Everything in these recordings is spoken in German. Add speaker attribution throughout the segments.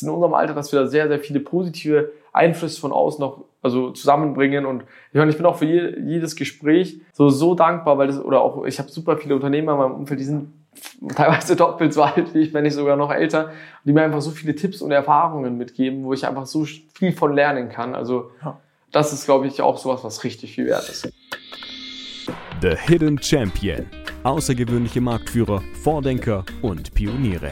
Speaker 1: in unserem Alter, dass wir da sehr, sehr viele positive Einflüsse von außen noch also zusammenbringen. Und ich meine, ich bin auch für jedes Gespräch so, so dankbar, weil das, oder auch, ich habe super viele Unternehmer in meinem Umfeld, die sind teilweise doppelt so alt wie ich, wenn nicht sogar noch älter, die mir einfach so viele Tipps und Erfahrungen mitgeben, wo ich einfach so viel von lernen kann. Also ja. das ist, glaube ich, auch sowas, was richtig viel wert ist.
Speaker 2: The Hidden Champion. Außergewöhnliche Marktführer, Vordenker und Pioniere.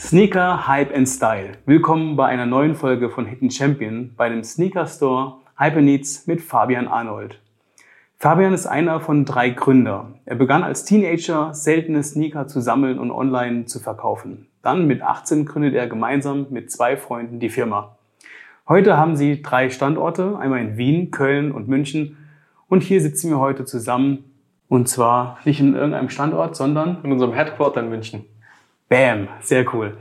Speaker 3: Sneaker, Hype and Style. Willkommen bei einer neuen Folge von Hidden Champion bei dem Sneaker Store Hyper Needs mit Fabian Arnold. Fabian ist einer von drei Gründer. Er begann als Teenager seltene Sneaker zu sammeln und online zu verkaufen. Dann mit 18 gründet er gemeinsam mit zwei Freunden die Firma. Heute haben sie drei Standorte, einmal in Wien, Köln und München. Und hier sitzen wir heute zusammen. Und zwar nicht in irgendeinem Standort, sondern
Speaker 1: in unserem Headquarter in München.
Speaker 3: Bam, sehr cool.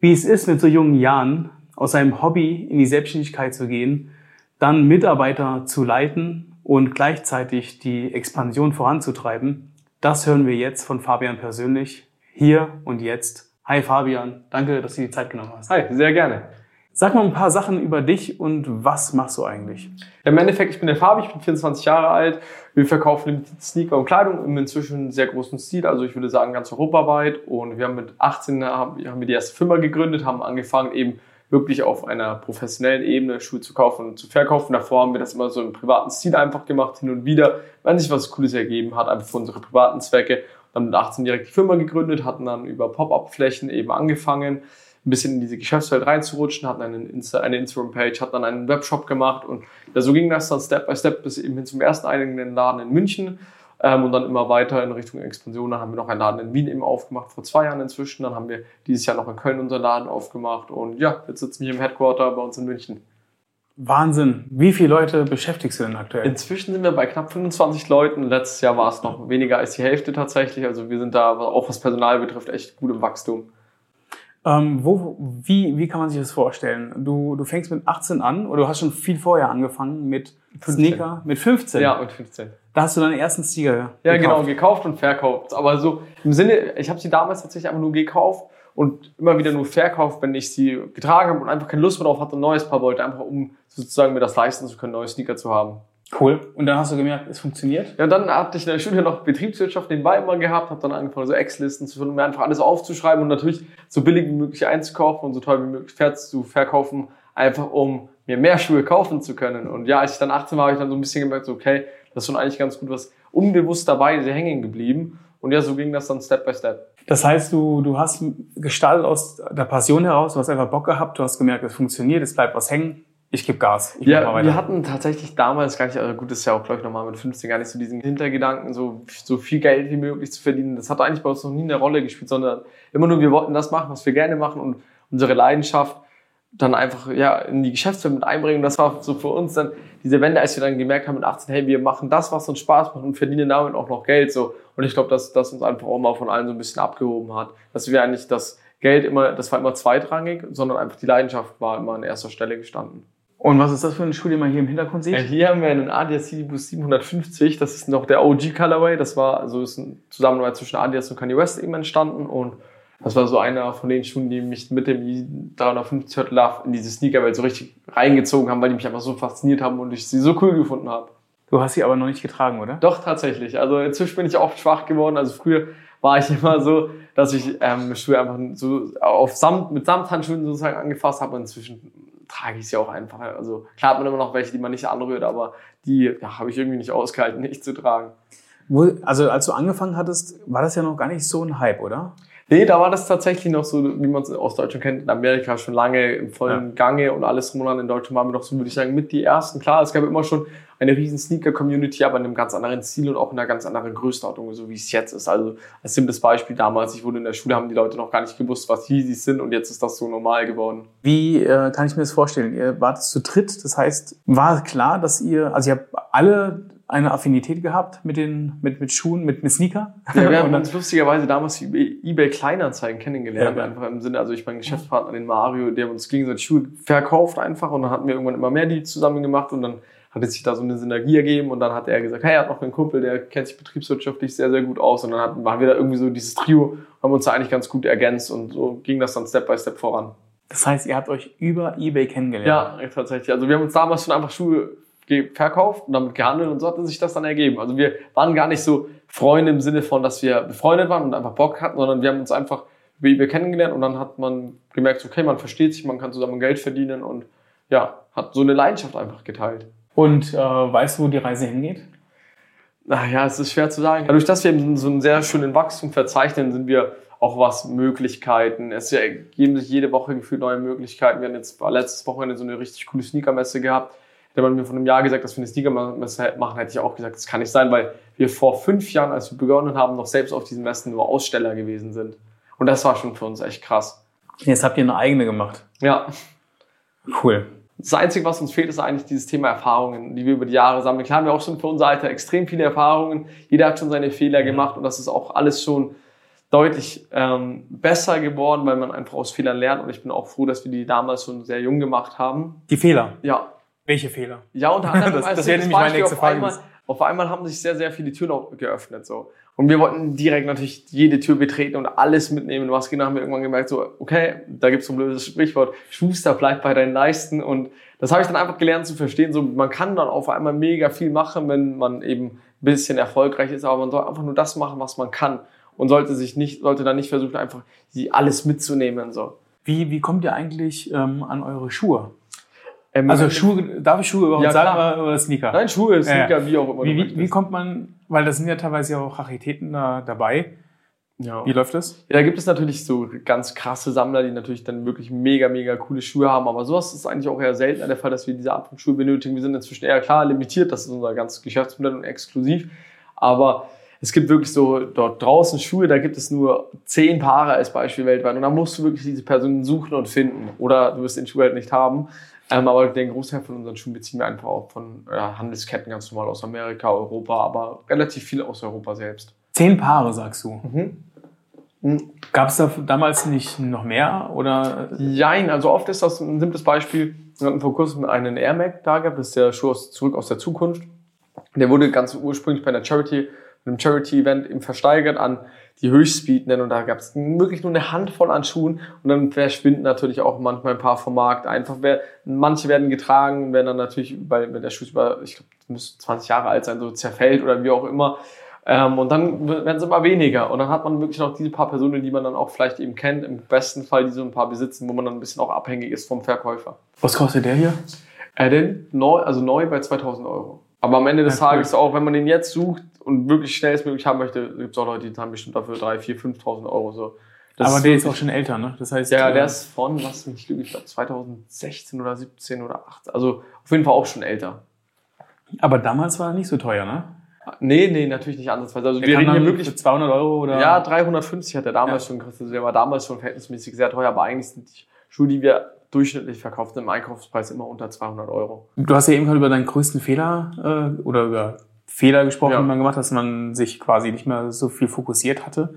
Speaker 3: Wie es ist, mit so jungen Jahren aus seinem Hobby in die Selbstständigkeit zu gehen, dann Mitarbeiter zu leiten und gleichzeitig die Expansion voranzutreiben. Das hören wir jetzt von Fabian persönlich, hier und jetzt. Hi Fabian, danke, dass du die Zeit genommen hast.
Speaker 1: Hi, sehr gerne.
Speaker 3: Sag mal ein paar Sachen über dich und was machst du eigentlich?
Speaker 1: Im Endeffekt, ich bin der Fabi, ich bin 24 Jahre alt. Wir verkaufen Sneaker und Kleidung im inzwischen sehr großen Stil, also ich würde sagen ganz europaweit. Und wir haben mit 18 haben wir die erste Firma gegründet, haben angefangen eben wirklich auf einer professionellen Ebene Schuhe zu kaufen und zu verkaufen. Davor haben wir das immer so im privaten Stil einfach gemacht, hin und wieder, wenn sich was Cooles ergeben hat, einfach für unsere privaten Zwecke. Dann mit 18 direkt die Firma gegründet, hatten dann über Pop-Up-Flächen eben angefangen, ein bisschen in diese Geschäftswelt reinzurutschen, hatten eine, Insta eine Instagram-Page, hatten dann einen Webshop gemacht und ja, so ging das dann Step by Step bis eben hin zum ersten eigenen Laden in München ähm, und dann immer weiter in Richtung Expansion. Dann haben wir noch einen Laden in Wien eben aufgemacht, vor zwei Jahren inzwischen. Dann haben wir dieses Jahr noch in Köln unseren Laden aufgemacht. Und ja, jetzt sitzen wir im Headquarter bei uns in München.
Speaker 3: Wahnsinn. Wie viele Leute beschäftigst du denn aktuell?
Speaker 1: Inzwischen sind wir bei knapp 25 Leuten. Letztes Jahr war es noch weniger als die Hälfte tatsächlich. Also wir sind da auch was Personal betrifft echt gut im Wachstum.
Speaker 3: Ähm, wo, wie, wie kann man sich das vorstellen? Du, du fängst mit 18 an oder du hast schon viel vorher angefangen mit 15. Sneaker? Mit 15?
Speaker 1: Ja, mit 15.
Speaker 3: Da hast du deine ersten Sneaker
Speaker 1: Ja, gekauft. genau, gekauft und verkauft. Aber so im Sinne, ich habe sie damals tatsächlich einfach nur gekauft und immer wieder nur verkauft, wenn ich sie getragen habe und einfach keine Lust mehr drauf hatte, ein neues Paar wollte, einfach um sozusagen mir das leisten zu können, neue Sneaker zu haben.
Speaker 3: Cool. Und dann hast du gemerkt, es funktioniert?
Speaker 1: Ja, dann hatte ich in der Schule noch Betriebswirtschaft nebenbei immer gehabt, habe dann angefangen, so Ex-Listen zu finden, um mir einfach alles aufzuschreiben und natürlich so billig wie möglich einzukaufen und so teuer wie möglich zu verkaufen, einfach um mir mehr Schuhe kaufen zu können. Und ja, als ich dann 18 war, habe ich dann so ein bisschen gemerkt, so, okay, das ist schon eigentlich ganz gut was unbewusst dabei hängen geblieben. Und ja, so ging das dann Step by Step.
Speaker 3: Das heißt, du, du hast gestaltet aus der Passion heraus, du hast einfach Bock gehabt, du hast gemerkt, es funktioniert, es bleibt was hängen ich gebe Gas. Ich
Speaker 1: ja, wir hatten tatsächlich damals gar nicht, also gut, das ist ja auch, glaube ich, nochmal mit 15 gar nicht so diesen Hintergedanken, so, so viel Geld wie möglich zu verdienen. Das hat eigentlich bei uns noch nie eine Rolle gespielt, sondern immer nur, wir wollten das machen, was wir gerne machen und unsere Leidenschaft dann einfach, ja, in die Geschäftswelt mit einbringen. Das war so für uns dann diese Wende, als wir dann gemerkt haben mit 18, hey, wir machen das, was uns Spaß macht und verdienen damit auch noch Geld, so. Und ich glaube, dass das uns einfach auch mal von allen so ein bisschen abgehoben hat. Dass wir eigentlich das Geld immer, das war immer zweitrangig, sondern einfach die Leidenschaft war immer an erster Stelle gestanden.
Speaker 3: Und was ist das für ein Schuh, den man hier im Hintergrund sieht?
Speaker 1: Ja, hier haben wir einen Adidas City 750. Das ist noch der OG Colorway. Das war also ist ein Zusammenarbeit zwischen Adidas und Kanye West eben entstanden. Und das war so einer von den Schuhen, die mich mit dem 350 Hurt Love in diese Sneakerwelt so richtig reingezogen haben, weil die mich einfach so fasziniert haben und ich sie so cool gefunden habe.
Speaker 3: Du hast sie aber noch nicht getragen, oder?
Speaker 1: Doch, tatsächlich. Also inzwischen bin ich oft schwach geworden. Also früher war ich immer so, dass ich ähm, Schuhe einfach so auf Samt, mit Samthandschuhen sozusagen angefasst habe und inzwischen trage ich sie auch einfach. Also klar hat man immer noch welche, die man nicht anrührt, aber die ja, habe ich irgendwie nicht ausgehalten, nicht zu tragen.
Speaker 3: Also als du angefangen hattest, war das ja noch gar nicht so ein Hype, oder?
Speaker 1: Nee, da war das tatsächlich noch so, wie man es aus Deutschland kennt, in Amerika schon lange im vollen ja. Gange und alles drum und dran. In Deutschland waren wir doch so, würde ich sagen, mit die ersten. Klar, es gab immer schon eine riesen Sneaker-Community, aber in einem ganz anderen Ziel und auch in einer ganz anderen Größenordnung, so wie es jetzt ist. Also als simples Beispiel damals, ich wurde in der Schule, haben die Leute noch gar nicht gewusst, was Yeezys sind und jetzt ist das so normal geworden.
Speaker 3: Wie äh, kann ich mir das vorstellen? Ihr wart zu dritt, das heißt, war klar, dass ihr, also ihr habt alle eine Affinität gehabt mit den mit, mit Schuhen, mit, mit Sneaker.
Speaker 1: Ja, wir haben uns lustigerweise damals eBay Kleinanzeigen kennengelernt, ja. einfach im Sinne, also ich mein Geschäftspartner, den Mario, der uns gegenseitig Schuhe verkauft einfach und dann hatten wir irgendwann immer mehr die zusammen gemacht und dann hat es sich da so eine Synergie ergeben und dann hat er gesagt, hey, er hat noch einen Kumpel, der kennt sich betriebswirtschaftlich sehr, sehr gut aus und dann hatten, waren wir da irgendwie so dieses Trio, haben uns da eigentlich ganz gut ergänzt und so ging das dann Step by Step voran.
Speaker 3: Das heißt, ihr habt euch über Ebay kennengelernt.
Speaker 1: Ja, tatsächlich. Also wir haben uns damals schon einfach Schuhe verkauft und damit gehandelt und so hat sich das dann ergeben. Also wir waren gar nicht so Freunde im Sinne von, dass wir befreundet waren und einfach Bock hatten, sondern wir haben uns einfach über eBay kennengelernt und dann hat man gemerkt, okay, man versteht sich, man kann zusammen Geld verdienen und ja, hat so eine Leidenschaft einfach geteilt.
Speaker 3: Und äh, weißt du, wo die Reise hingeht?
Speaker 1: Naja, es ist schwer zu sagen. Dadurch, dass wir eben so einen sehr schönen Wachstum verzeichnen, sind wir auch was Möglichkeiten. Es ergeben sich jede Woche gefühlt neue Möglichkeiten. Wir haben jetzt letztes Wochenende so eine richtig coole Sneakermesse gehabt. Hätte man mir vor einem Jahr gesagt, dass wir eine Sneakermesse machen, hätte ich auch gesagt, das kann nicht sein, weil wir vor fünf Jahren, als wir begonnen haben, noch selbst auf diesen Messen nur Aussteller gewesen sind. Und das war schon für uns echt krass.
Speaker 3: Jetzt habt ihr eine eigene gemacht.
Speaker 1: Ja,
Speaker 3: Cool.
Speaker 1: das Einzige, was uns fehlt, ist eigentlich dieses Thema Erfahrungen, die wir über die Jahre sammeln. Klar haben wir auch schon für unser Alter extrem viele Erfahrungen. Jeder hat schon seine Fehler gemacht und das ist auch alles schon deutlich ähm, besser geworden, weil man einfach aus Fehlern lernt. Und ich bin auch froh, dass wir die damals schon sehr jung gemacht haben.
Speaker 3: Die Fehler.
Speaker 1: Ja,
Speaker 3: Welche Fehler?
Speaker 1: ja unter anderem
Speaker 3: Das-
Speaker 1: als
Speaker 3: das wäre nämlich meine nächste
Speaker 1: auf
Speaker 3: Frage
Speaker 1: einmal, auf einmal haben sich sehr, sehr viele Türen geöffnet. So. Und wir wollten direkt natürlich jede Tür betreten und alles mitnehmen. Was genau haben wir irgendwann gemerkt, so, okay, da gibt es so ein blödes Sprichwort, Schuster bleibt bei deinen Leisten. Und das habe ich dann einfach gelernt zu verstehen. So, man kann dann auf einmal mega viel machen, wenn man eben ein bisschen erfolgreich ist, aber man soll einfach nur das machen, was man kann. Und sollte sich nicht, sollte dann nicht versuchen, einfach alles mitzunehmen. So.
Speaker 3: Wie, wie kommt ihr eigentlich ähm, an eure Schuhe?
Speaker 1: Ähm,
Speaker 3: Also Schuhe, darf ich Schuhe überhaupt
Speaker 1: Ja,
Speaker 3: sagen
Speaker 1: klar.
Speaker 3: oder- Sneaker?
Speaker 1: Nein, Schuhe, Sneaker,
Speaker 3: Ja.
Speaker 1: wie auch immer.
Speaker 3: Wie, wie, wie kommt man, weil das sind ja teilweise auch Raritäten da dabei.
Speaker 1: ja.
Speaker 3: Wie läuft das?
Speaker 1: Ja, da gibt es natürlich so ganz krasse Sammler, die natürlich dann wirklich mega, mega coole Schuhe haben. Aber sowas ist eigentlich auch eher seltener der Fall, dass wir diese Art von Schuhe benötigen. Wir sind inzwischen eher klar limitiert, das ist unser ganzes Geschäftsmodell und exklusiv. Aber es gibt wirklich so dort draußen Schuhe, da gibt es nur zehn Paare als Beispiel weltweit. Und da musst du wirklich diese Personen suchen und finden. Oder du wirst den Schuh halt nicht haben. Ähm, aber den Großteil von unseren Schuhen beziehen wir einfach auch von äh, Handelsketten ganz normal aus Amerika, Europa, aber relativ viel aus Europa selbst.
Speaker 3: Zehn Paare, sagst du.
Speaker 1: Mhm.
Speaker 3: Gab es da damals nicht noch mehr? Oder
Speaker 1: Jein, also oft ist das ein simples Beispiel. Wir hatten vor kurzem einen Air Mac da gehabt, das ist der Schuh aus, zurück aus der Zukunft. Der wurde ganz ursprünglich bei einer Charity, einem Charity-Event eben versteigert an die Höchstbietenden und da gab es wirklich nur eine Handvoll an Schuhen und dann verschwinden natürlich auch manchmal ein paar vom Markt. Einfach wer, manche werden getragen, werden dann natürlich, weil wenn der Schuh über, ich glaube, müsste 20 Jahre alt sein, so zerfällt oder wie auch immer. Ähm, und dann werden sie immer weniger. Und dann hat man wirklich noch diese paar Personen, die man dann auch vielleicht eben kennt, im besten Fall, die so ein paar besitzen, wo man dann ein bisschen auch abhängig ist vom Verkäufer.
Speaker 3: was kostet der hier?
Speaker 1: Äh, denn neu, also neu bei 2000 Euro. Aber am Ende des
Speaker 3: Ja, cool.
Speaker 1: Tages auch, wenn man den jetzt sucht und wirklich schnellstmöglich haben möchte, gibt es auch Leute, die zahlen bestimmt dafür 3.000, 4.000, 5.000 Euro. So. Das
Speaker 3: Aber der ist auch schon älter, ne? Das heißt,
Speaker 1: Ja,
Speaker 3: äh,
Speaker 1: der ist von, was mich lügen, ich glaube 2016 oder 17 oder 18. Also auf jeden Fall auch schon älter.
Speaker 3: aber damals war er nicht so teuer, ne?
Speaker 1: Nee, nee, natürlich nicht ansatzweise. Also
Speaker 3: Der
Speaker 1: wir reden hier wirklich
Speaker 3: für 200 Euro oder?
Speaker 1: Ja, 350 hat er damals
Speaker 3: Ja.
Speaker 1: schon gekostet. Also der war damals schon verhältnismäßig sehr teuer, aber eigentlich sind die Schuhe, die wir durchschnittlich verkauft im Einkaufspreis immer unter 200 Euro.
Speaker 3: Du hast ja eben gerade über deinen größten Fehler äh, oder über Fehler gesprochen,
Speaker 1: Ja.
Speaker 3: die man gemacht hat, dass man sich quasi nicht mehr so viel fokussiert hatte.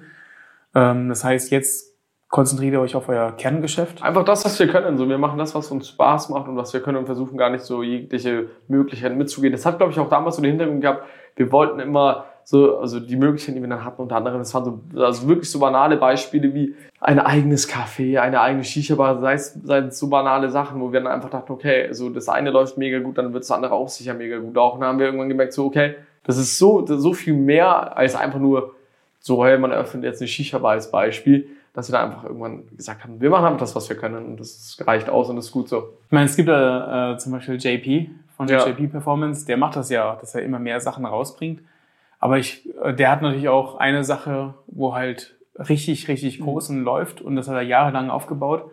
Speaker 3: Ähm, das heißt, jetzt konzentriert ihr euch auf euer Kerngeschäft.
Speaker 1: Einfach das, was wir können. So, wir machen das, was uns Spaß macht und was wir können und versuchen gar nicht so jegliche Möglichkeiten mitzugehen. Das hat, glaube ich, auch damals so den Hintergrund gehabt. Wir wollten immer so, also die Möglichkeiten, die wir dann hatten, unter anderem, das waren so, also wirklich so banale Beispiele wie ein eigenes Café, eine eigene Shisha-Bar, sei es, sei es so banale Sachen, wo wir dann einfach dachten, okay, also das eine läuft mega gut, dann wird das andere auch sicher mega gut laufen. Dann haben wir irgendwann gemerkt, so, okay, das ist so, das ist so viel mehr als einfach nur so, hey, man eröffnet jetzt eine Shisha-Bar als Beispiel, dass wir da einfach irgendwann gesagt haben, wir machen einfach das, was wir können und das reicht aus und das ist gut so.
Speaker 3: Ich meine, es gibt ja äh, zum Beispiel JP von
Speaker 1: Ja.
Speaker 3: JP Performance, der macht das ja, dass er immer mehr Sachen rausbringt. Aber ich, äh, der hat natürlich auch eine Sache, wo halt richtig, richtig
Speaker 1: Mhm.
Speaker 3: groß und läuft und das hat er jahrelang aufgebaut.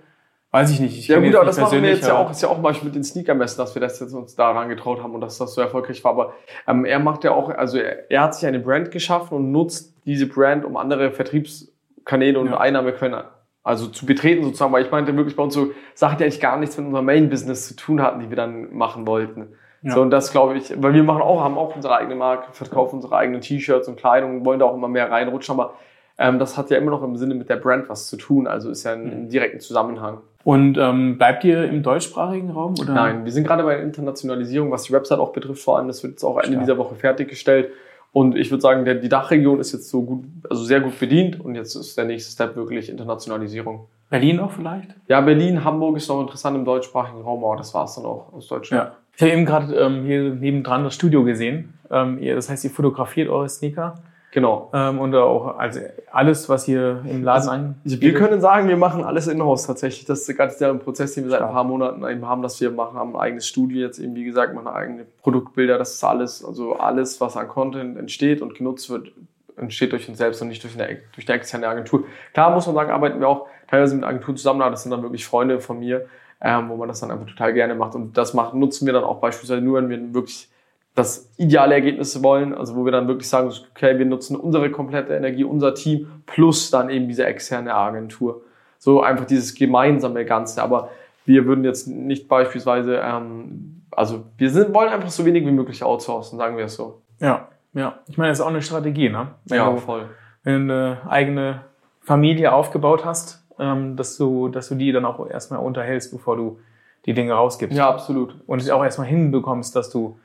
Speaker 3: Weiß ich nicht. Ich
Speaker 1: Ja gut, aber das machen wir jetzt ja auch, ist ja auch Beispiel mit den Sneakermessen, dass wir das jetzt uns daran getraut haben und dass das so erfolgreich war. Aber ähm, er macht ja auch, also er, er hat sich eine Brand geschaffen und nutzt diese Brand, um andere Vertriebskanäle und
Speaker 3: Ja.
Speaker 1: Einnahmequellen also zu betreten sozusagen, weil ich meinte wirklich bei uns so Sachen, die eigentlich gar nichts mit unserem Main-Business zu tun hatten, die wir dann machen wollten.
Speaker 3: Ja.
Speaker 1: So, und das glaube ich, weil wir machen auch, haben auch unsere eigene Marke, verkaufen unsere eigenen T-Shirts und Kleidung, wollen da auch immer mehr reinrutschen, aber ähm, das hat ja immer noch im Sinne mit der Brand was zu tun, also ist ja ein, ein direkten Zusammenhang.
Speaker 3: Und ähm, bleibt ihr im deutschsprachigen Raum? Oder?
Speaker 1: Nein, wir sind gerade bei der Internationalisierung, was die Website auch betrifft, vor allem. Das wird jetzt auch Ende
Speaker 3: Stark.
Speaker 1: dieser Woche fertiggestellt. Und ich würde sagen, der, die Dachregion ist jetzt so gut, also sehr gut bedient. Und jetzt ist der nächste Step wirklich Internationalisierung.
Speaker 3: Berlin noch vielleicht?
Speaker 1: Ja, Berlin, Hamburg ist noch interessant im deutschsprachigen Raum, aber das war es dann auch aus Deutschland.
Speaker 3: Ja. Ich habe eben gerade ähm, hier nebendran das Studio gesehen. Ähm, ihr, das heißt, ihr fotografiert eure Sneaker.
Speaker 1: Genau.
Speaker 3: Ähm, und auch also alles, was hier im Laden ein.
Speaker 1: Also wir können sagen, wir machen alles in-house tatsächlich. Das ist gerade der Prozess, den wir seit ein paar Monaten eben haben, dass wir machen, haben ein eigenes Studio jetzt eben, wie gesagt, machen eigene Produktbilder. Das ist alles, also alles, was an Content entsteht und genutzt wird, entsteht durch uns selbst und nicht durch eine, durch eine externe Agentur. Klar muss man sagen, arbeiten wir auch teilweise mit Agenturen zusammen, das sind dann wirklich Freunde von mir, ähm, wo man das dann einfach total gerne macht. Und das macht, nutzen wir dann auch beispielsweise nur, wenn wir wirklich das ideale Ergebnis wollen, also wo wir dann wirklich sagen, okay, wir nutzen unsere komplette Energie, unser Team plus dann eben diese externe Agentur. So einfach dieses gemeinsame Ganze. Aber wir würden jetzt nicht beispielsweise, ähm, also wir sind, wollen einfach so wenig wie möglich outsourcen, sagen wir es so.
Speaker 3: Ja, ja. Ich meine, das ist auch eine Strategie, ne?
Speaker 1: Wenn ja, du, voll.
Speaker 3: Wenn du eine eigene Familie aufgebaut hast, ähm, dass du, dass du die dann auch erstmal unterhältst, bevor du die Dinge rausgibst.
Speaker 1: Ja, absolut.
Speaker 3: Und es auch erstmal hinbekommst, dass du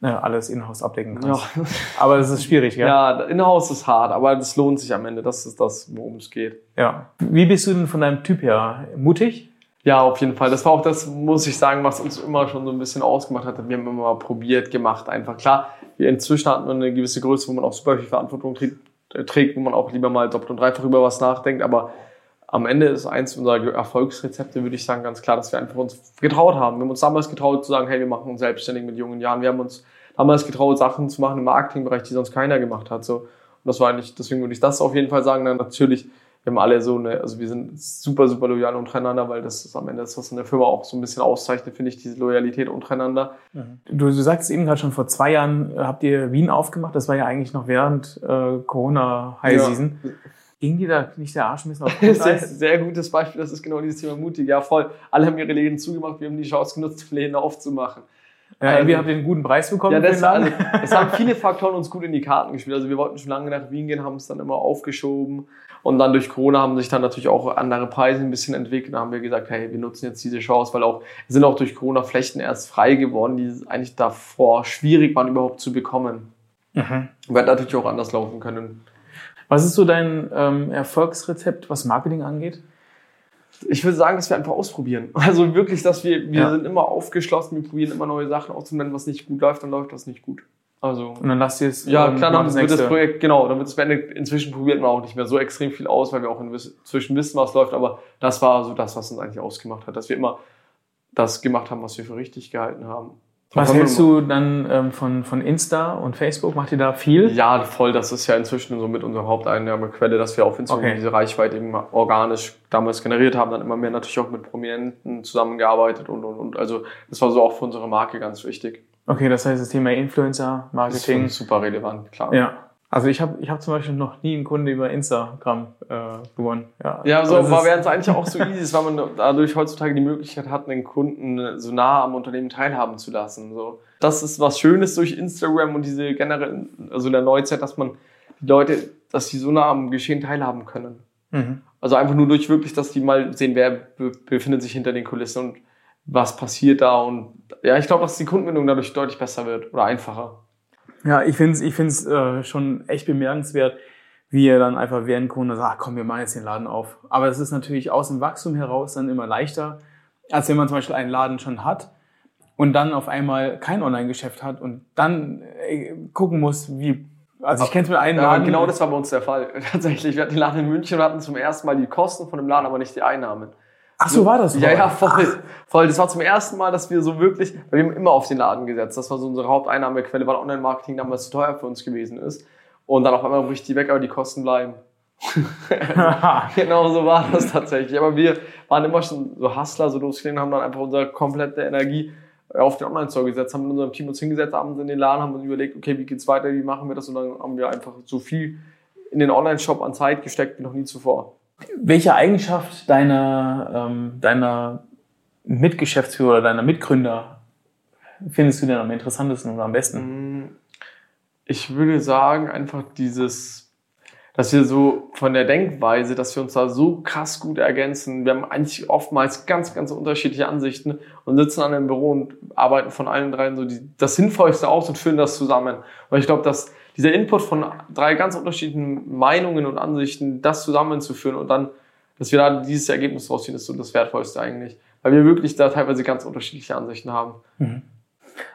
Speaker 3: ja, alles in-house abdecken kannst. Ja. Aber das ist schwierig, ja?
Speaker 1: Ja, in-house ist hart, aber das lohnt sich am Ende. Das ist das, worum es geht.
Speaker 3: Ja. Wie bist du denn von deinem Typ her? Mutig?
Speaker 1: Ja, auf jeden Fall. Das war auch das, muss ich sagen, was uns immer schon so ein bisschen ausgemacht hat. Wir haben immer mal probiert, gemacht. Einfach klar, wir inzwischen hatten wir eine gewisse Größe, wo man auch super viel Verantwortung trägt, wo man auch lieber mal doppelt und dreifach über was nachdenkt. Aber am Ende ist eins unserer Erfolgsrezepte, würde ich sagen, ganz klar, dass wir einfach uns getraut haben. Wir haben uns damals getraut zu sagen, hey, wir machen uns selbstständig mit jungen Jahren. Wir haben uns damals getraut, Sachen zu machen im Marketingbereich, die sonst keiner gemacht hat. So. Und das war eigentlich, deswegen würde ich das auf jeden Fall sagen. Dann natürlich, wir haben alle so eine, also wir sind super, super loyal untereinander, weil das ist am Ende das, was in der Firma auch so ein bisschen auszeichnet, finde ich, diese Loyalität untereinander.
Speaker 3: Mhm. Du, du sagst eben gerade schon, vor zwei Jahren habt ihr Wien aufgemacht. Das war ja eigentlich noch während äh, Corona-High-Season. Ja. Ging dir da nicht der Arsch ein bisschen auf
Speaker 1: sehr, sehr gutes Beispiel, das ist genau dieses Thema mutig. Ja, voll. Alle haben ihre Läden zugemacht, wir haben die Chance genutzt, Läden aufzumachen.
Speaker 3: Ja, irgendwie ähm, habt ihr einen guten Preis bekommen.
Speaker 1: Ja, das, also, es haben viele Faktoren uns gut in die Karten gespielt. Also wir wollten schon lange nach Wien gehen, haben es dann immer aufgeschoben. Und dann durch Corona haben sich dann natürlich auch andere Preise ein bisschen entwickelt. Da haben wir gesagt, hey, wir nutzen jetzt diese Chance, weil auch sind auch durch Corona Flächen erst frei geworden, die eigentlich davor schwierig waren überhaupt zu bekommen. Mhm. Wird natürlich auch anders laufen können.
Speaker 3: Was ist so dein ähm, Erfolgsrezept, was Marketing angeht?
Speaker 1: Ich würde sagen, dass wir einfach ausprobieren. Also wirklich, dass wir, wir ja. sind immer aufgeschlossen, wir probieren immer neue Sachen auszunehmen. Was nicht gut läuft, dann läuft das nicht gut. Also.
Speaker 3: Und dann lasst ihr es.
Speaker 1: Ja, klar, dann wird das Projekt, genau, dann wird es beendet. Inzwischen probiert man auch nicht mehr so extrem viel aus, weil wir auch inzwischen wissen, was läuft. Aber das war so das, was uns eigentlich ausgemacht hat, dass wir immer das gemacht haben, was wir für richtig gehalten haben.
Speaker 3: Was hältst du dann ähm, von, von Insta und Facebook? Macht ihr da viel?
Speaker 1: Ja, voll. Das ist ja inzwischen so mit unserer Haupteinnahmequelle, dass wir auf Instagram okay. diese Reichweite eben organisch damals generiert haben, dann immer mehr natürlich auch mit Prominenten zusammengearbeitet und, und, und. Also das war so auch für unsere Marke ganz wichtig.
Speaker 3: Okay, das heißt, das Thema Influencer-Marketing.
Speaker 1: Ist super relevant, klar.
Speaker 3: Ja. Also ich habe ich hab zum Beispiel noch nie einen Kunde über Instagram äh, gewonnen.
Speaker 1: Ja, ja so also wäre es eigentlich auch so easy, weil man dadurch heutzutage die Möglichkeit hat, einen Kunden so nah am Unternehmen teilhaben zu lassen. So. Das ist was Schönes durch Instagram und diese generell, also in der Neuzeit, dass man die Leute, dass die so nah am Geschehen teilhaben können. Mhm. Also einfach nur durch wirklich, dass die mal sehen, wer be befindet sich hinter den Kulissen und was passiert da. Und ja, ich glaube, dass die Kundenbindung dadurch deutlich besser wird oder einfacher.
Speaker 3: Ja, ich finde es ich find's, äh, schon echt bemerkenswert, wie er dann einfach während Corona sagt, komm, wir machen jetzt den Laden auf. Aber es ist natürlich aus dem Wachstum heraus dann immer leichter, als wenn man zum Beispiel einen Laden schon hat und dann auf einmal kein Online-Geschäft hat und dann äh, gucken muss, wie also ich kenne es mit einem
Speaker 1: Laden. Genau das war bei uns der Fall. Tatsächlich. Wir hatten den Laden in München und hatten zum ersten Mal die Kosten von dem Laden, aber nicht die Einnahmen.
Speaker 3: Ach so, war das?
Speaker 1: Ja, ja, voll. Voll. Das war zum ersten Mal, dass wir so wirklich, weil wir haben immer auf den Laden gesetzt. Das war so unsere Haupteinnahmequelle, weil Online-Marketing damals zu teuer für uns gewesen ist. Und dann auf einmal bricht die weg, aber die Kosten bleiben. genau so war das tatsächlich. Aber wir waren immer schon so Hustler, so losgegangen, haben dann einfach unsere komplette Energie auf den Online-Store gesetzt, haben mit unserem Team uns hingesetzt, abends in den Laden, haben uns überlegt, okay, wie geht's weiter, wie machen wir das? Und dann haben wir einfach so viel in den Online-Shop an Zeit gesteckt wie noch nie zuvor.
Speaker 3: Welche Eigenschaft deiner, ähm, deiner Mitgeschäftsführer oder deiner Mitgründer findest du denn am interessantesten oder am besten?
Speaker 1: Mm, ich würde sagen, einfach dieses, dass wir so von der Denkweise, dass wir uns da so krass gut ergänzen. Wir haben eigentlich oftmals ganz, ganz unterschiedliche Ansichten und sitzen an einem Büro und arbeiten von allen dreien so die, das Sinnvollste aus und führen das zusammen. Und ich glaube, dass dieser Input von drei ganz unterschiedlichen Meinungen und Ansichten, das zusammenzuführen und dann dass wir da dieses Ergebnis rausziehen, ist so das Wertvollste eigentlich. Weil wir wirklich da teilweise ganz unterschiedliche Ansichten haben.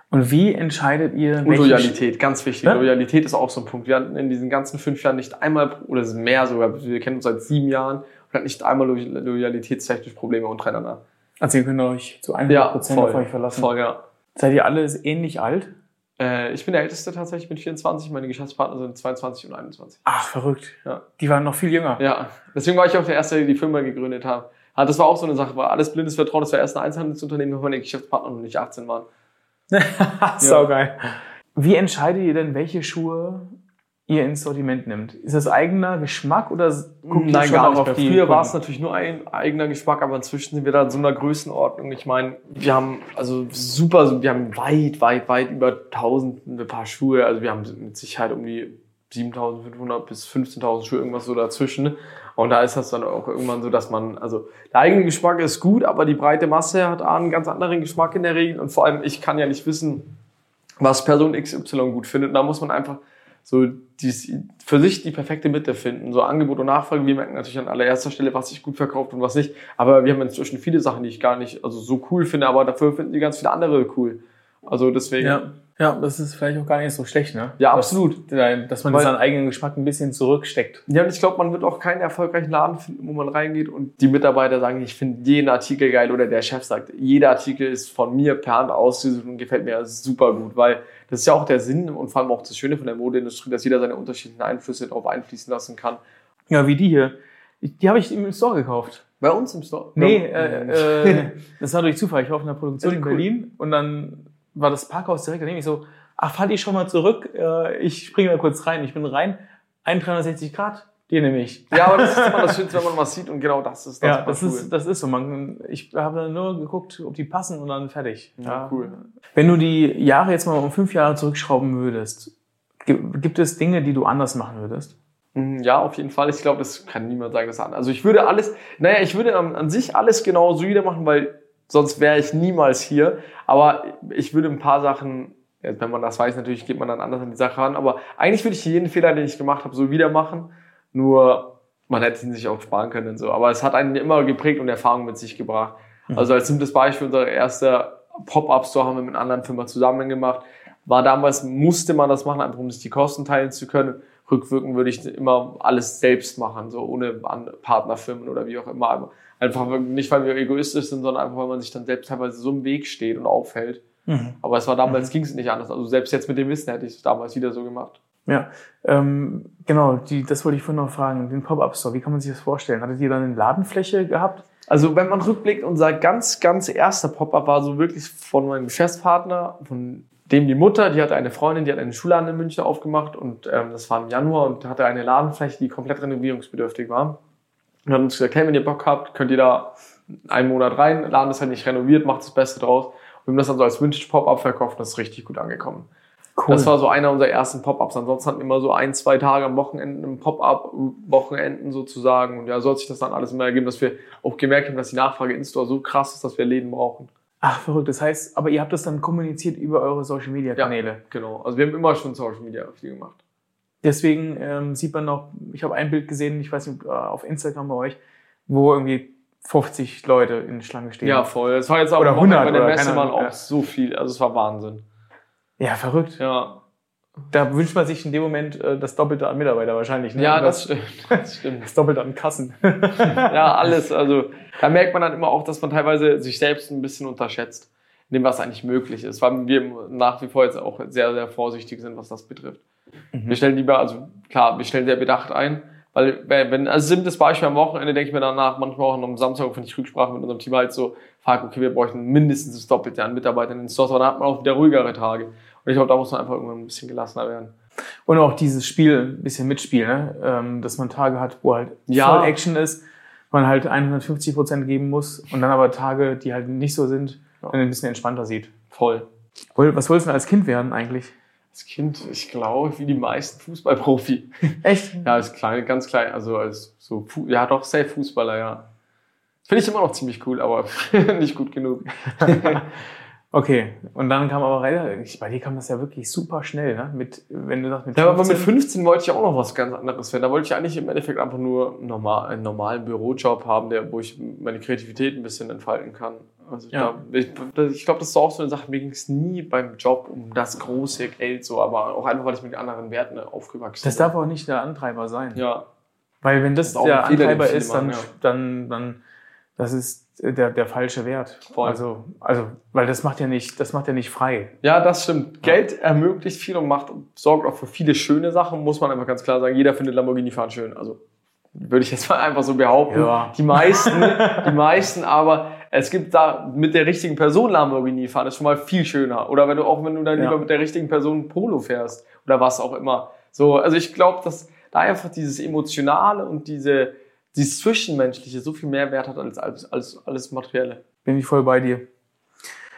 Speaker 3: Und wie entscheidet ihr,
Speaker 1: Und Loyalität, ganz wichtig.
Speaker 3: Ja?
Speaker 1: Loyalität ist auch so ein Punkt. Wir hatten in diesen ganzen fünf Jahren nicht einmal, oder mehr sogar, wir kennen uns seit sieben Jahren und hatten nicht einmal lo- loyalitätstechnisch Probleme untereinander.
Speaker 3: Also ihr könnt euch zu 100% auf euch verlassen.
Speaker 1: Voll, ja.
Speaker 3: Seid ihr alle ähnlich alt?
Speaker 1: Äh, ich bin der Älteste tatsächlich mit 24, meine Geschäftspartner sind 22 und 21.
Speaker 3: Ach, verrückt.
Speaker 1: Ja.
Speaker 3: Die waren noch viel jünger.
Speaker 1: Ja, deswegen war ich auch der Erste, der die Firma gegründet hat. Ah, das war auch so eine Sache, war alles blindes Vertrauen, das war erst ein Einzelhandelsunternehmen, wo meine Geschäftspartner noch nicht 18 waren.
Speaker 3: Saugeil. Wie entscheidet ihr denn, welche Schuhe ihr ins Sortiment nimmt? Ist das eigener Geschmack oder guckt ihr
Speaker 1: Nein,
Speaker 3: schon
Speaker 1: gar nicht
Speaker 3: auf
Speaker 1: mehr.
Speaker 3: die
Speaker 1: Früher war es natürlich nur ein eigener Geschmack, aber inzwischen sind wir da in so einer Größenordnung. Ich meine, wir haben also super, wir haben weit, weit, weit über tausende Paar Schuhe. Also wir haben mit Sicherheit um die 7500 bis 15.000 Schuhe, irgendwas so dazwischen. Und da ist das dann auch irgendwann so, dass man, also der eigene Geschmack ist gut, aber die breite Masse hat einen ganz anderen Geschmack in der Regel. Und vor allem, ich kann ja nicht wissen, was Person XY gut findet. Und da muss man einfach so dies, für sich die perfekte Mitte finden. So Angebot und Nachfrage. Wir merken natürlich an allererster Stelle, was sich gut verkauft und was nicht. Aber wir haben inzwischen viele Sachen, die ich gar nicht also so cool finde, aber dafür finden die ganz viele andere cool. Also deswegen.
Speaker 3: Ja. ja, das ist vielleicht auch gar nicht so schlecht, ne?
Speaker 1: Ja,
Speaker 3: Dass-
Speaker 1: absolut.
Speaker 3: Dass man
Speaker 1: Weil-
Speaker 3: seinen eigenen Geschmack ein bisschen zurücksteckt.
Speaker 1: Ja, und ich glaube, man wird auch keinen erfolgreichen Laden finden, wo man reingeht und die Mitarbeiter sagen, ich finde jeden Artikel geil oder der Chef sagt, jeder Artikel ist von mir per Hand ausgesucht und gefällt mir super gut, weil das ist ja auch der Sinn und vor allem auch das Schöne von der Modeindustrie, dass jeder seine unterschiedlichen Einflüsse darauf einfließen lassen kann.
Speaker 3: Ja, wie die hier. Die habe ich im Store gekauft.
Speaker 1: Bei uns im Store?
Speaker 3: Nee, äh, äh, das war durch Zufall. Ich war auf einer Produktion in
Speaker 1: cool.
Speaker 3: Berlin und dann war das Parkhaus direkt daneben. Ich so, ach, fahr die schon mal zurück. Äh, ich springe da kurz rein. Ich bin rein. Ein 360 Grad, die nehme ich.
Speaker 1: Ja, aber das ist immer das Schönste, wenn man was sieht und genau das ist das.
Speaker 3: ja, das
Speaker 1: cool.
Speaker 3: ist, das ist so. Man, ich habe dann nur geguckt, ob die passen und dann fertig.
Speaker 1: Ja, cool.
Speaker 3: Wenn du die Jahre jetzt mal um fünf Jahre zurückschrauben würdest, gi- gibt es Dinge, die du anders machen würdest?
Speaker 1: Mm, Ja, auf jeden Fall. Ich glaube, das kann niemand sagen, das an. Also ich würde alles, naja, ich würde an, an sich alles genau so wieder machen, weil sonst wäre ich niemals hier. Aber ich würde ein paar Sachen, wenn man das weiß, natürlich geht man dann anders an die Sache ran. Aber eigentlich würde ich jeden Fehler, den ich gemacht habe, so wieder machen. Nur man hätte ihn sich auch sparen können und so. Aber es hat einen immer geprägt und Erfahrung mit sich gebracht. Also als simples Beispiel, unser erster Pop-Up-Store haben wir mit einer anderen Firma zusammen gemacht. War damals, musste man das machen, einfach um sich die Kosten teilen zu können. Rückwirkend würde ich immer alles selbst machen, so ohne Partnerfirmen oder wie auch immer. Aber einfach nicht, weil wir egoistisch sind, sondern einfach, weil man sich dann selbst teilweise so im Weg steht und aufhält. Aber es war damals, ging es nicht anders. Also selbst jetzt mit dem Wissen hätte ich es damals wieder so gemacht.
Speaker 3: Ja, ähm, genau, die, das wollte ich vorhin noch fragen. Den Pop-Up-Store, wie kann man sich das vorstellen? Hattet ihr dann eine Ladenfläche gehabt?
Speaker 1: Also wenn man rückblickt, unser ganz, ganz erster Pop-Up war so wirklich von meinem Geschäftspartner, von dem die Mutter, die hatte eine Freundin, die hat einen Schulladen in München aufgemacht und ähm, das war im Januar und hatte eine Ladenfläche, die komplett renovierungsbedürftig war. Und hat uns gesagt, hey, wenn ihr Bock habt, könnt ihr da einen Monat rein, Laden ist halt nicht renoviert, macht das Beste draus. Und wir haben das dann so als Vintage Pop-Up verkauft und das ist richtig gut angekommen.
Speaker 3: Cool.
Speaker 1: Das war so einer unserer ersten Pop-Ups. Ansonsten hatten wir immer so ein, zwei Tage am Wochenende im Pop-Up, Wochenenden sozusagen. Und ja, so hat sich das dann alles immer ergeben, dass wir auch gemerkt haben, dass die Nachfrage in Store so krass ist, dass wir Läden brauchen.
Speaker 3: Ach, verrückt. Das heißt, aber ihr habt das dann kommuniziert über eure Social-Media-Kanäle.
Speaker 1: Genau. Also wir haben immer schon Social Media viel gemacht.
Speaker 3: Deswegen ähm, sieht man noch, ich habe ein Bild gesehen, ich weiß nicht, äh, auf Instagram bei euch, wo irgendwie 50 Leute in Schlange stehen.
Speaker 1: Ja, voll. Es war jetzt auch
Speaker 3: Oder
Speaker 1: am Wochenende
Speaker 3: 100
Speaker 1: bei der
Speaker 3: oder
Speaker 1: Messe waren auch so viel. Also es war Wahnsinn.
Speaker 3: ja verrückt.
Speaker 1: Ja,
Speaker 3: Da wünscht man sich in dem Moment äh, das Doppelte an Mitarbeiter wahrscheinlich. Ne?
Speaker 1: ja
Speaker 3: Und
Speaker 1: das stimmt. Das stimmt.
Speaker 3: das Doppelte an Kassen.
Speaker 1: ja, alles. Also da merkt man dann immer auch, dass man teilweise sich selbst ein bisschen unterschätzt, dem was eigentlich möglich ist, weil wir nach wie vor jetzt auch sehr, sehr vorsichtig sind, was das betrifft. Wir stellen lieber, also klar, wir stellen sehr bedacht ein, weil wenn, also simples Beispiel am Wochenende denke ich mir danach, manchmal auch am Samstag, wenn ich Rücksprache mit unserem Team halt so, frage, okay, wir bräuchten mindestens das Doppelte an Mitarbeitern in den Stores, aber dann hat man auch wieder ruhigere Tage. Und ich glaube, da muss man einfach irgendwann ein bisschen gelassener werden.
Speaker 3: Und auch dieses Spiel, ein bisschen Mitspiel, ne? ähm, dass man Tage hat, wo halt
Speaker 1: Ja.
Speaker 3: voll Action ist, man halt 150 Prozent geben muss und dann aber Tage, die halt nicht so sind,
Speaker 1: Ja.
Speaker 3: dann ein bisschen entspannter sieht.
Speaker 1: Voll.
Speaker 3: Was wolltest du denn als Kind werden eigentlich?
Speaker 1: Als Kind, ich glaube, wie die meisten Fußballprofi.
Speaker 3: Echt?
Speaker 1: Ja, als klein, ganz klein, also als so, ja doch, safe Fußballer, ja. Finde ich immer noch ziemlich cool, aber nicht gut genug.
Speaker 3: Okay, und dann kam aber relativ, bei dir kam das ja wirklich super schnell, ne? Mit, wenn du sagst, mit
Speaker 1: Ja, aber mit 15 wollte ich auch noch was ganz anderes werden. Da wollte ich eigentlich im Endeffekt einfach nur normal, einen normalen Bürojob haben, der, wo ich meine Kreativität ein bisschen entfalten kann. Also
Speaker 3: Ja.
Speaker 1: da, ich, ich glaube, das ist auch so eine Sache, mir ging es nie beim Job um das große Geld so, aber auch einfach, weil ich mit anderen Werten aufgewachsen
Speaker 3: Das darf auch nicht der Antreiber sein.
Speaker 1: Ja,
Speaker 3: Weil wenn das,
Speaker 1: Das
Speaker 3: der Antreiber ist, dann,
Speaker 1: ja.
Speaker 3: dann, dann, das ist der, der falsche Wert.
Speaker 1: Voll.
Speaker 3: Also, also, weil das macht ja nicht, das macht ja nicht frei.
Speaker 1: Ja, das stimmt. Geld ermöglicht viel und macht, sorgt auch für viele schöne Sachen, muss man einfach ganz klar sagen. Jeder findet Lamborghini fahren schön. Also würde ich jetzt mal einfach so behaupten.
Speaker 3: Ja.
Speaker 1: Die meisten, die meisten, aber es gibt da mit der richtigen Person Lamborghini fahren, ist schon mal viel schöner. Oder wenn du auch, wenn du dann
Speaker 3: Ja.
Speaker 1: lieber mit der richtigen Person Polo fährst oder was auch immer. So, also ich glaube, dass da einfach dieses Emotionale und diese, dieses Zwischenmenschliche so viel mehr Wert hat als, als, als alles Materielle.
Speaker 3: Bin ich voll bei dir.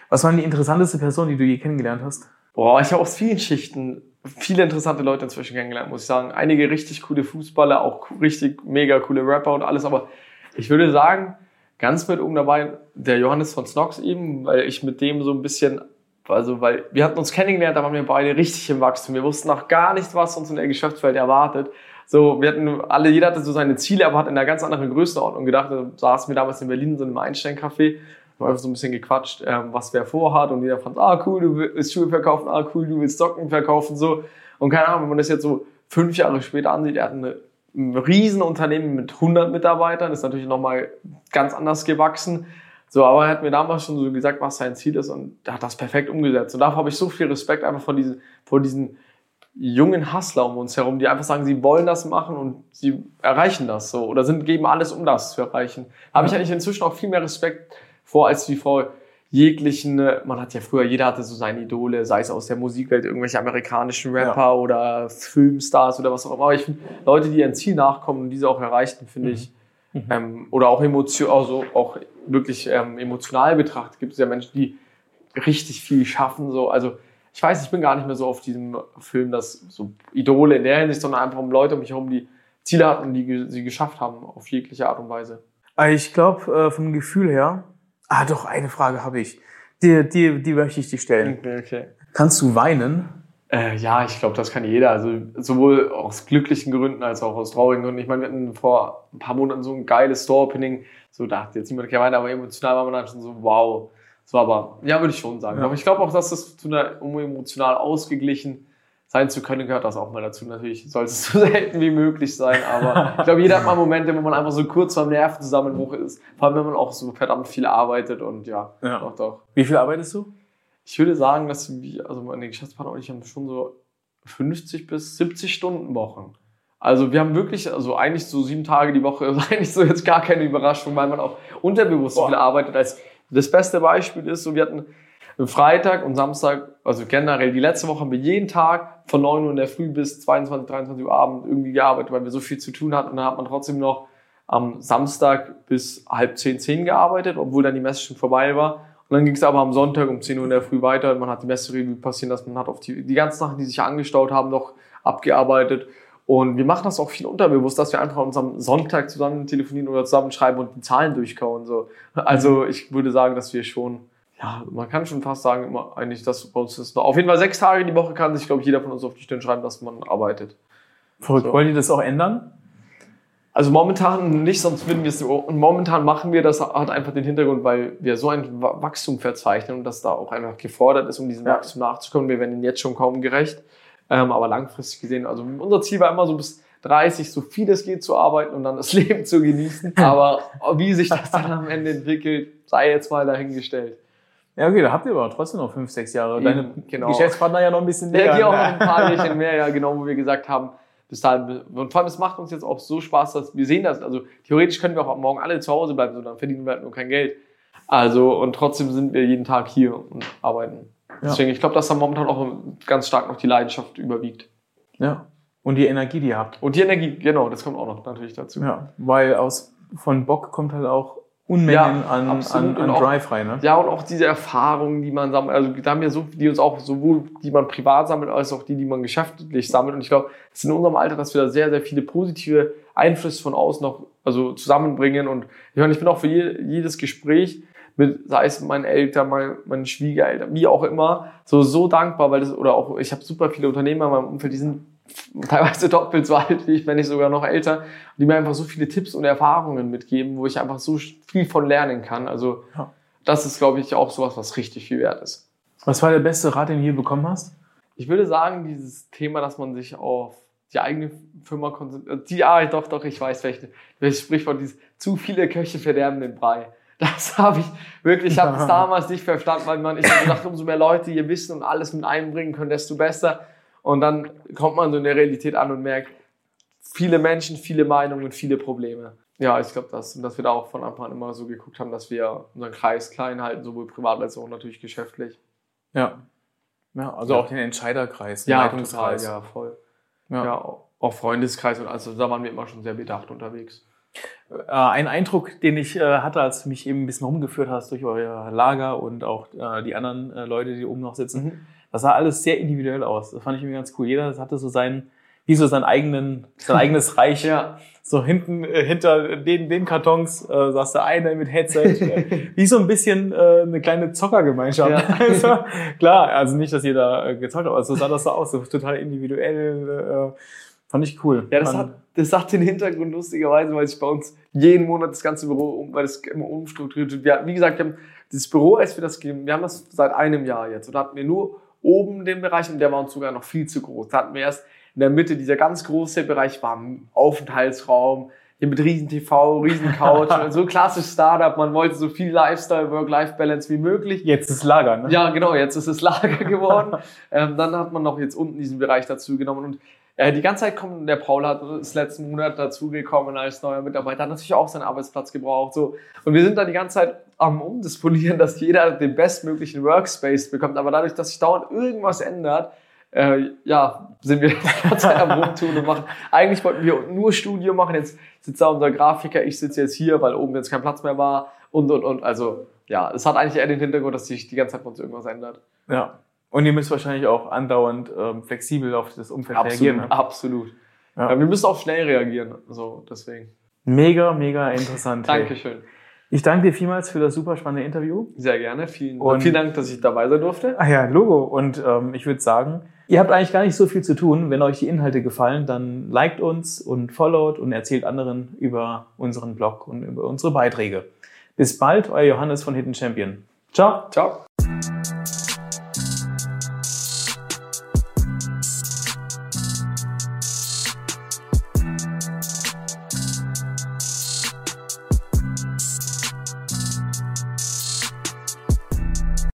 Speaker 3: Was war denn die interessanteste Person, die du je kennengelernt hast?
Speaker 1: Boah, ich habe aus vielen Schichten viele interessante Leute inzwischen kennengelernt, muss ich sagen. Einige richtig coole Fußballer, auch richtig mega coole Rapper und alles, aber ich würde sagen, ganz mit oben dabei der Johannes von Snox eben, weil ich mit dem so ein bisschen, also weil wir hatten uns kennengelernt, da waren wir beide richtig im Wachstum. Wir wussten noch gar nicht, was uns in der Geschäftswelt erwartet. So, wir hatten alle, jeder hatte so seine Ziele, aber hat in einer ganz anderen Größenordnung gedacht. Da saßen wir damals in Berlin in so einem Einstein-Café haben einfach so ein bisschen gequatscht, ähm, was wer vorhat und jeder fand, ah cool, du willst Schuhe verkaufen, ah cool, du willst Socken verkaufen, so. Und keine Ahnung, wenn man das jetzt so fünf Jahre später ansieht, er hat eine, ein Riesenunternehmen mit 100 Mitarbeitern, ist natürlich nochmal ganz anders gewachsen. So, aber er hat mir damals schon so gesagt, was sein Ziel ist und er hat das perfekt umgesetzt. Und dafür habe ich so viel Respekt einfach vor diesen, vor diesen jungen Hustler um uns herum, die einfach sagen, sie wollen das machen und sie erreichen das so oder sind, geben alles, um das zu erreichen. Da habe ich eigentlich inzwischen auch viel mehr Respekt vor, als wie vor jeglichen, äh, man hat ja früher, jeder hatte so seine Idole, sei es aus der Musikwelt, irgendwelche amerikanischen Rapper oder Filmstars oder was auch immer. Aber ich finde, Leute, die ihren Ziel nachkommen und diese auch erreichen, finde ich, ähm, oder auch Emotion, also auch wirklich ähm, emotional betrachtet, gibt es ja Menschen, die richtig viel schaffen, so, also ich weiß, ich bin gar nicht mehr so auf diesem Film, dass so Idole in der Hinsicht, sondern einfach um Leute um mich herum, die Ziele hatten und die sie geschafft haben, auf jegliche Art und Weise.
Speaker 3: Ah, Ich glaube, äh, vom Gefühl her. Ah, doch, eine Frage habe ich. Die, die, die möchte ich dir stellen.
Speaker 1: Okay, okay.
Speaker 3: Kannst du weinen?
Speaker 1: Äh, ja, ich glaube, das kann jeder. Also sowohl aus glücklichen Gründen als auch aus traurigen Gründen. Ich meine, wir hatten vor ein paar Monaten so ein geiles Store-Opening. So dachte jetzt niemand kein aber emotional war man dann schon so, wow. So, aber ja, würde ich schon sagen.
Speaker 3: Ja.
Speaker 1: Aber ich glaube auch, dass das zu einer, um emotional ausgeglichen sein zu können, gehört das auch mal dazu. Natürlich soll es so selten wie möglich sein, aber ich glaube, jeder hat mal Momente, wo man einfach so kurz vor dem Nervenzusammenbruch ist. Vor allem, wenn man auch so verdammt viel arbeitet und ja,
Speaker 3: Ja.
Speaker 1: doch, doch.
Speaker 3: Wie viel arbeitest du?
Speaker 1: Ich würde sagen, dass wir, also meine Geschäftspartner und ich haben schon so 50 bis 70 Stunden Wochen. Also wir haben wirklich, also eigentlich so sieben Tage die Woche, ist eigentlich so jetzt gar keine Überraschung, weil man auch unterbewusst
Speaker 3: Boah.
Speaker 1: viel arbeitet. Als das beste Beispiel ist, so wir hatten Freitag und Samstag, also generell die letzte Woche haben wir jeden Tag von 9 Uhr in der Früh bis 22, 23 Uhr Abend irgendwie gearbeitet, weil wir so viel zu tun hatten. Und dann hat man trotzdem noch am Samstag bis halb zehn, zehn gearbeitet, obwohl dann die Messe schon vorbei war. Und dann ging es aber am Sonntag um 10 Uhr in der Früh weiter und man hat die Messerevue passieren lassen, man hat auf die, die ganzen Sachen, die sich angestaut haben, noch abgearbeitet. Und wir machen das auch viel unterbewusst, dass wir einfach uns am Sonntag zusammen telefonieren oder zusammenschreiben und die Zahlen durchkauen. So. Also ich würde sagen, dass wir schon, ja, man kann schon fast sagen, immer eigentlich, dass bei uns ist. Auf jeden Fall sechs Tage die Woche kann sich, glaube ich, jeder von uns auf die Stirn schreiben, dass man arbeitet.
Speaker 3: Verrückt.
Speaker 1: So.
Speaker 3: Wollt ihr das auch ändern?
Speaker 1: Also momentan nicht, sonst würden wir es so. Und momentan machen wir das, hat einfach den Hintergrund, weil wir so ein Wa- Wachstum verzeichnen und das da auch einfach gefordert ist, um diesem
Speaker 3: Ja.
Speaker 1: Wachstum nachzukommen. Wir werden ihnen jetzt schon kaum gerecht. Ähm, aber langfristig gesehen, also unser Ziel war immer so bis 30, so viel es geht zu arbeiten und dann das Leben zu genießen. Aber wie sich das dann am Ende entwickelt, sei jetzt mal dahingestellt.
Speaker 3: Ja, okay, da habt ihr aber trotzdem noch fünf, sechs Jahre. Deine
Speaker 1: Eben, genau.
Speaker 3: Geschäftspartner ja noch ein bisschen
Speaker 1: Ja,
Speaker 3: länger.
Speaker 1: die auch noch ein paar Jährchen mehr, ja, genau, wo wir gesagt haben, bis dahin. Und vor allem, es macht uns jetzt auch so Spaß, dass wir sehen das. Also theoretisch können wir auch am Morgen alle zu Hause bleiben, so dann verdienen wir halt nur kein Geld. Also, und trotzdem sind wir jeden Tag hier und arbeiten.
Speaker 3: Ja.
Speaker 1: Deswegen, ich glaube, dass da momentan auch ganz stark noch die Leidenschaft überwiegt.
Speaker 3: ja. Und die Energie, die ihr habt.
Speaker 1: Und die Energie, genau, das kommt auch noch natürlich dazu.
Speaker 3: Ja, weil aus von Bock kommt halt auch Unmengen
Speaker 1: Ja,
Speaker 3: an, an, an
Speaker 1: auch-
Speaker 3: Drive rein. Ne?
Speaker 1: Ja, und auch diese Erfahrungen, die man sammelt, also da haben wir so, die uns auch sowohl, die man privat sammelt, als auch die, die man geschäftlich sammelt. Und ich glaube, es ist in unserem Alter, dass wir da sehr, sehr viele positive Einflüsse von außen noch, also zusammenbringen. Und ich meine, ich bin auch für je, jedes Gespräch mit, sei es meinen Eltern, mein, meinen Schwiegereltern, wie auch immer, so, so dankbar, weil das, oder auch, ich habe super viele Unternehmer in meinem Umfeld, die sind teilweise doppelt so alt wie ich, wenn nicht sogar noch älter, die mir einfach so viele Tipps und Erfahrungen mitgeben, wo ich einfach so viel von lernen kann. Also
Speaker 3: Ja.
Speaker 1: das ist, glaube ich, auch sowas, was richtig viel wert ist.
Speaker 3: Was war der beste Rat, den du hier bekommen hast?
Speaker 1: Ich würde sagen, dieses Thema, dass man sich auf die eigene Firma konzentriert, ah, doch, doch, ich weiß, welche, welches Sprichwort, dieses zu viele Köche verderben den Brei. Das habe ich wirklich, ich habe es damals nicht verstanden, weil man, ich habe gedacht, umso mehr Leute ihr Wissen und alles mit einbringen können, desto besser. Und dann kommt man so in der Realität an und merkt, viele Menschen, viele Meinungen, viele Probleme. Ja, ich glaube, das, und dass wir da auch von Anfang an immer so geguckt haben, dass wir unseren Kreis klein halten, sowohl privat als auch natürlich geschäftlich.
Speaker 3: Ja. Ja, also
Speaker 1: Ja.
Speaker 3: auch den Entscheiderkreis, den
Speaker 1: Ja,
Speaker 3: Leitungskreis.
Speaker 1: total, ja, voll.
Speaker 3: Ja.
Speaker 1: Ja, auch Freundeskreis und also da waren wir immer schon sehr bedacht unterwegs.
Speaker 3: Äh, Ein Eindruck, den ich äh, hatte, als du mich eben ein bisschen rumgeführt hast durch euer Lager und auch äh, die anderen Leute, die oben noch sitzen,
Speaker 1: Mhm.
Speaker 3: das sah alles sehr individuell aus. Das fand ich irgendwie ganz cool. Jeder hatte so seinen, wie so sein eigenen, sein eigenes Reich.
Speaker 1: Ja,
Speaker 3: So hinten, hinter den, den Kartons saß der eine mit Headset. wie so ein bisschen eine kleine Zockergemeinschaft.
Speaker 1: Ja.
Speaker 3: Also, klar, also nicht, dass jeder gezockt hat, aber so sah das so aus. So total individuell. Fand ich cool.
Speaker 1: ja das, hat, das hat den Hintergrund lustigerweise, weil sich bei uns jeden Monat das ganze Büro, um, weil das immer umstrukturiert wird. Wir, wie gesagt, wir haben das Büro, als wir das geben, wir haben das seit einem Jahr jetzt. Und da hatten wir nur oben den Bereich und der war uns sogar noch viel zu groß. Da hatten wir erst in der Mitte, dieser ganz große Bereich war ein Aufenthaltsraum, hier mit riesen TV, riesen Couch, so klassisch Startup. Man wollte so viel Lifestyle, Work-Life-Balance wie möglich.
Speaker 3: Jetzt ist Lager, ne?
Speaker 1: Ja, genau, jetzt ist es Lager geworden. ähm, dann hat man noch jetzt unten diesen Bereich dazu genommen und äh, die ganze Zeit kommt, der Paul hat ist letzten Monat dazugekommen als neuer Mitarbeiter, hat natürlich auch seinen Arbeitsplatz gebraucht. So. Und wir sind da die ganze Zeit am Umdisponieren, dass jeder den bestmöglichen Workspace bekommt. Aber dadurch, dass sich dauernd irgendwas ändert, äh, ja, sind wir die am Rumtun und machen. Eigentlich wollten wir nur Studio machen. Jetzt sitzt da unser Grafiker, ich sitze jetzt hier, weil oben jetzt kein Platz mehr war und und und. Also ja, es hat eigentlich eher den Hintergrund, dass sich die ganze Zeit bei uns irgendwas ändert.
Speaker 3: Ja. Und ihr müsst wahrscheinlich auch andauernd ähm, flexibel auf das Umfeld reagieren. Ne?
Speaker 1: absolut.
Speaker 3: Ja.
Speaker 1: Ja. wir müssen auch schnell reagieren. So, deswegen.
Speaker 3: Mega, mega interessant. hey.
Speaker 1: Dankeschön.
Speaker 3: Ich danke dir vielmals für das super spannende Interview.
Speaker 1: Sehr gerne. Vielen,
Speaker 3: Und-
Speaker 1: vielen Dank, dass ich dabei sein durfte.
Speaker 3: Ah ja, Logo. Und ähm, ich würde sagen, ihr habt eigentlich gar nicht so viel zu tun. Wenn euch die Inhalte gefallen, dann liked uns und followt und erzählt anderen über unseren Blog und über unsere Beiträge. Bis bald, euer Johannes von Hidden Champion. Ciao.
Speaker 1: Ciao.